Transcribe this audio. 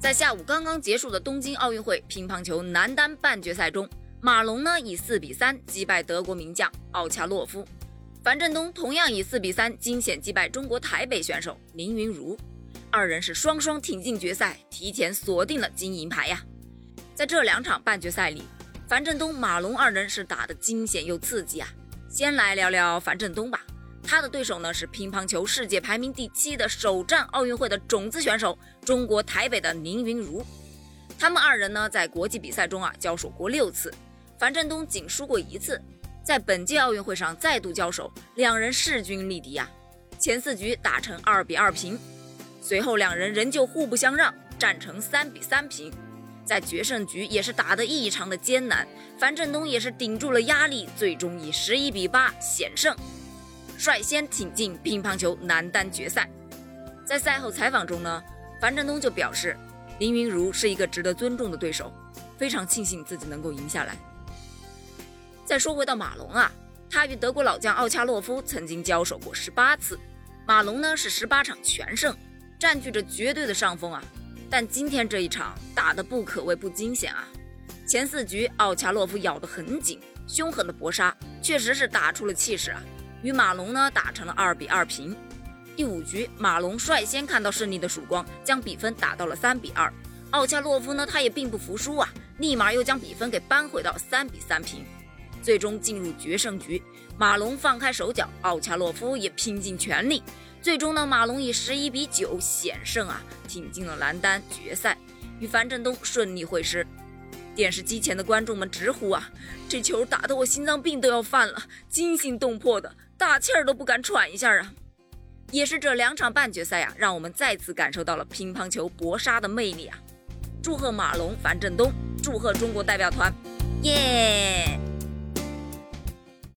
在下午刚刚结束的东京奥运会乒乓球男单半决赛中，马龙呢以四比三击败德国名将奥恰洛夫，樊振东同样以四比三惊险击败中国台北选手林昀儒，二人是双双挺进决赛，提前锁定了金银牌呀。在这两场半决赛里，樊振东、马龙二人是打得惊险又刺激啊。先来聊聊樊振东吧。他的对手呢是乒乓球世界排名第七的首战奥运会的种子选手，中国台北的林昀儒。他们二人呢在国际比赛中啊交手过六次，樊振东仅输过一次。在本届奥运会上再度交手，两人势均力敌呀。前四局打成二比二平，随后两人仍旧互不相让，战成三比三平。在决胜局也是打得异常的艰难，樊振东也是顶住了压力，最终以十一比八险胜。率先挺进乒乓球男单决赛。在赛后采访中呢，樊振东就表示，林昀儒是一个值得尊重的对手，非常庆幸自己能够赢下来。再说回到马龙啊，他与德国老将奥恰洛夫曾经交手过十八次，马龙呢是十八场全胜，占据着绝对的上风啊。但今天这一场打得不可谓不惊险啊，前四局奥恰洛夫咬得很紧，凶狠的搏杀确实是打出了气势啊。与马龙呢打成了二比二平。第五局，马龙率先看到胜利的曙光，将比分打到了三比二。奥恰洛夫呢，他也并不服输啊，立马又将比分给扳回到三比三平。最终进入决胜局，马龙放开手脚，奥恰洛夫也拼尽全力。最终呢，马龙以十一比九险胜啊，挺进了男单决赛，与樊振东顺利会师。电视机前的观众们直呼啊，这球打得我心脏病都要犯了，惊心动魄的。大气儿都不敢喘一下啊！也是这两场半决赛呀，让我们再次感受到了乒乓球搏杀的魅力啊！祝贺马龙、樊振东，祝贺中国代表团，耶！